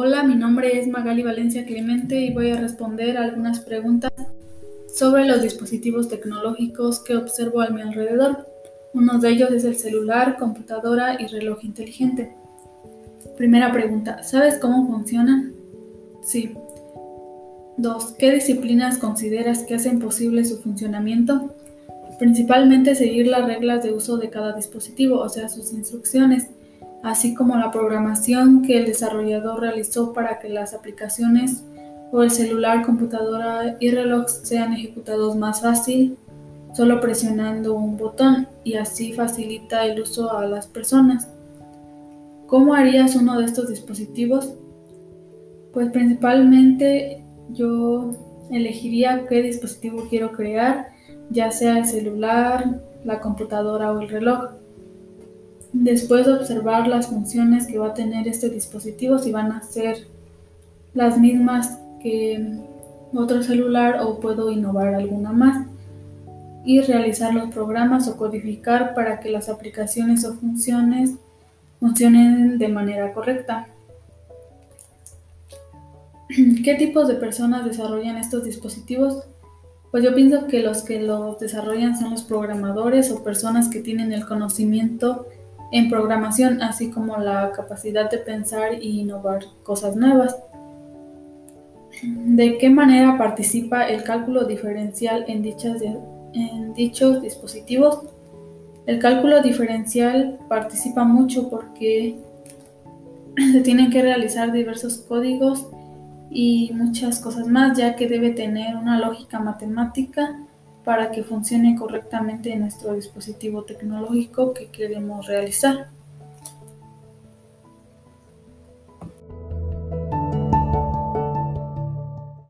Hola, mi nombre es Magali Valencia Clemente y voy a responder algunas preguntas sobre los dispositivos tecnológicos que observo a mi alrededor. Uno de ellos es el celular, computadora y reloj inteligente. Primera pregunta, ¿sabes cómo funcionan? Sí. 2. ¿Qué disciplinas consideras que hacen posible su funcionamiento? Principalmente seguir las reglas de uso de cada dispositivo, o sea, sus instrucciones así como la programación que el desarrollador realizó para que las aplicaciones o el celular, computadora y reloj sean ejecutados más fácil solo presionando un botón y así facilita el uso a las personas. ¿Cómo harías uno de estos dispositivos? Pues principalmente yo elegiría qué dispositivo quiero crear, ya sea el celular, la computadora o el reloj. Después de observar las funciones que va a tener este dispositivo, si van a ser las mismas que otro celular o puedo innovar alguna más y realizar los programas o codificar para que las aplicaciones o funciones funcionen de manera correcta. ¿Qué tipos de personas desarrollan estos dispositivos? Pues yo pienso que los que los desarrollan son los programadores o personas que tienen el conocimiento en programación, así como la capacidad de pensar e innovar cosas nuevas. ¿De qué manera participa el cálculo diferencial en, dichas en dichos dispositivos? El cálculo diferencial participa mucho porque se tienen que realizar diversos códigos y muchas cosas más, ya que debe tener una lógica matemática para que funcione correctamente nuestro dispositivo tecnológico que queremos realizar.